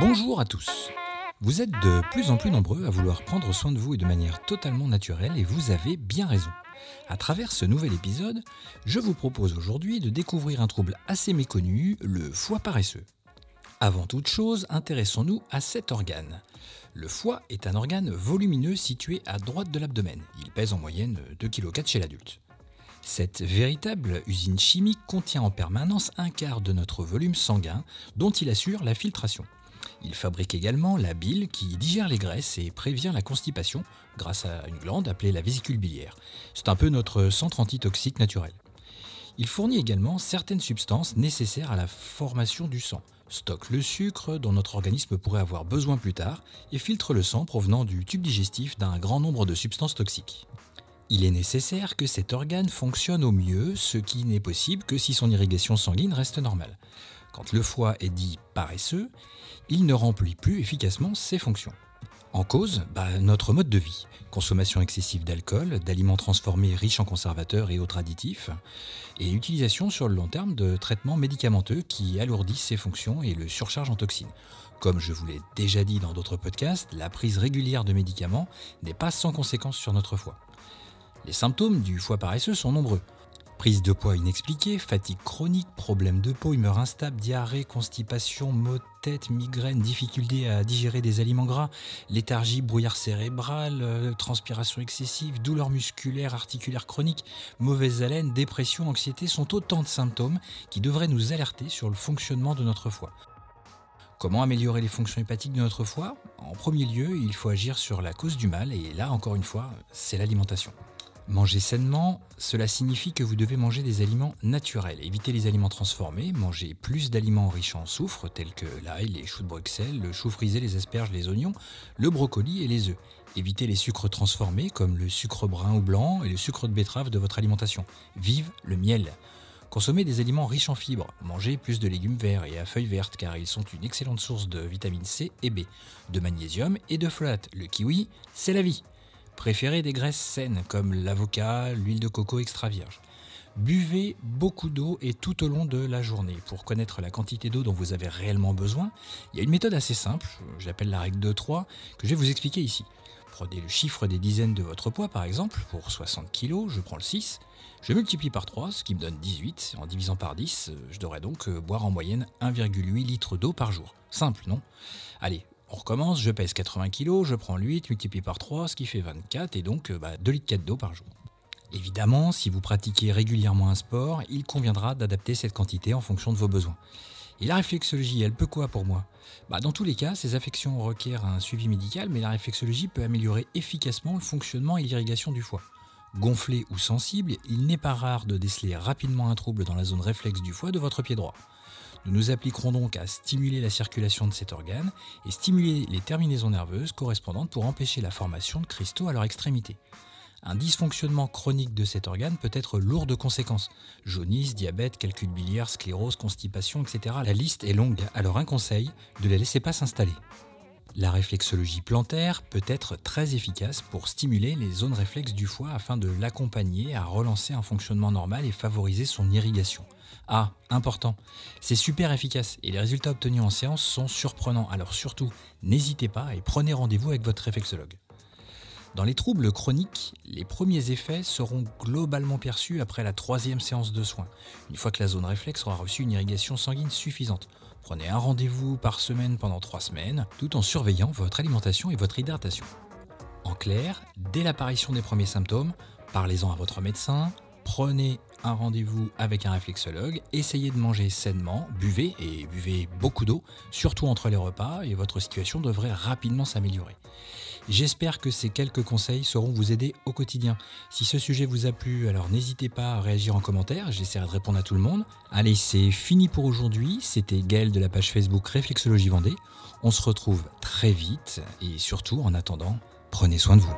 Bonjour à tous. Vous êtes de plus en plus nombreux à vouloir prendre soin de vous et de manière totalement naturelle et vous avez bien raison. À travers ce nouvel épisode, je vous propose aujourd'hui de découvrir un trouble assez méconnu, le foie paresseux. Avant toute chose, intéressons-nous à cet organe. Le foie est un organe volumineux situé à droite de l'abdomen. Il pèse en moyenne 2,4 kg chez l'adulte. Cette véritable usine chimique contient en permanence un quart de notre volume sanguin dont il assure la filtration. Il fabrique également la bile qui digère les graisses et prévient la constipation grâce à une glande appelée la vésicule biliaire. C'est un peu notre centre antitoxique naturel. Il fournit également certaines substances nécessaires à la formation du sang, stocke le sucre dont notre organisme pourrait avoir besoin plus tard et filtre le sang provenant du tube digestif d'un grand nombre de substances toxiques. Il est nécessaire que cet organe fonctionne au mieux, ce qui n'est possible que si son irrigation sanguine reste normale. Quand le foie est dit paresseux, il ne remplit plus efficacement ses fonctions. En cause, bah, notre mode de vie. Consommation excessive d'alcool, d'aliments transformés riches en conservateurs et autres additifs, et utilisation sur le long terme de traitements médicamenteux qui alourdissent ses fonctions et le surchargent en toxines. Comme je vous l'ai déjà dit dans d'autres podcasts, la prise régulière de médicaments n'est pas sans conséquences sur notre foie. Les symptômes du foie paresseux sont nombreux. Prise de poids inexpliquée, fatigue chronique, problème de peau, humeur instable, diarrhée, constipation, maux de tête, migraine, difficulté à digérer des aliments gras, léthargie, brouillard cérébral, euh, transpiration excessive, douleur musculaire, articulaire chronique, mauvaise haleine, dépression, anxiété sont autant de symptômes qui devraient nous alerter sur le fonctionnement de notre foie. Comment améliorer les fonctions hépatiques de notre foie? En premier lieu, il faut agir sur la cause du mal, et là, encore une fois, c'est l'alimentation. Manger sainement, cela signifie que vous devez manger des aliments naturels. Évitez les aliments transformés, mangez plus d'aliments riches en soufre, tels que l'ail, les choux de Bruxelles, le chou frisé, les asperges, les oignons, le brocoli et les œufs. Évitez les sucres transformés comme le sucre brun ou blanc et le sucre de betterave de votre alimentation. Vive le miel. Consommez des aliments riches en fibres. Mangez plus de légumes verts et à feuilles vertes car ils sont une excellente source de vitamine C et B, de magnésium et de folate. Le kiwi, c'est la vie. Préférez des graisses saines comme l'avocat, l'huile de coco extra vierge. Buvez beaucoup d'eau et tout au long de la journée. Pour connaître la quantité d'eau dont vous avez réellement besoin, il y a une méthode assez simple, j'appelle la règle 2-3, que je vais vous expliquer ici. Prenez le chiffre des dizaines de votre poids par exemple, pour 60 kg, je prends le 6, je multiplie par 3, ce qui me donne 18, en divisant par 10, je devrais donc euh, boire en moyenne 1,8 litre d'eau par jour. Simple, non? Allez, on recommence, je pèse 80 kg, je prends 8, multiplié par 3, ce qui fait 24, et donc 2 euh, bah, litres 4 d'eau par jour. Évidemment, si vous pratiquez régulièrement un sport, il conviendra d'adapter cette quantité en fonction de vos besoins. Et la réflexologie, elle peut quoi pour moi? Bah, Dans tous les cas, ces affections requièrent un suivi médical, mais la réflexologie peut améliorer efficacement le fonctionnement et l'irrigation du foie. Gonflé ou sensible, il n'est pas rare de déceler rapidement un trouble dans la zone réflexe du foie de votre pied droit. Nous nous appliquerons donc à stimuler la circulation de cet organe et stimuler les terminaisons nerveuses correspondantes pour empêcher la formation de cristaux à leur extrémité. Un dysfonctionnement chronique de cet organe peut être lourd de conséquences. Jaunisse, diabète, calcul biliaire, sclérose, constipation, etc. La liste est longue, alors un conseil, ne les laissez pas s'installer. La réflexologie plantaire peut être très efficace pour stimuler les zones réflexes du foie afin de l'accompagner à relancer un fonctionnement normal et favoriser son irrigation. Ah, important, c'est super efficace et les résultats obtenus en séance sont surprenants. Alors surtout, n'hésitez pas et prenez rendez-vous avec votre réflexologue. Dans les troubles chroniques, les premiers effets seront globalement perçus après la troisième séance de soins, une fois que la zone réflexe aura reçu une irrigation sanguine suffisante. Prenez un rendez-vous par semaine pendant trois semaines, tout en surveillant votre alimentation et votre hydratation. En clair, dès l'apparition des premiers symptômes, parlez-en à votre médecin, prenez un rendez-vous avec un réflexologue, essayez de manger sainement, buvez et buvez beaucoup d'eau, surtout entre les repas, et votre situation devrait rapidement s'améliorer. J'espère que ces quelques conseils sauront vous aider au quotidien. Si ce sujet vous a plu, alors n'hésitez pas à réagir en commentaire, j'essaierai de répondre à tout le monde. Allez, c'est fini pour aujourd'hui, c'était Gaël de la page Facebook Réflexologie Vendée. On se retrouve très vite et surtout en attendant, prenez soin de vous.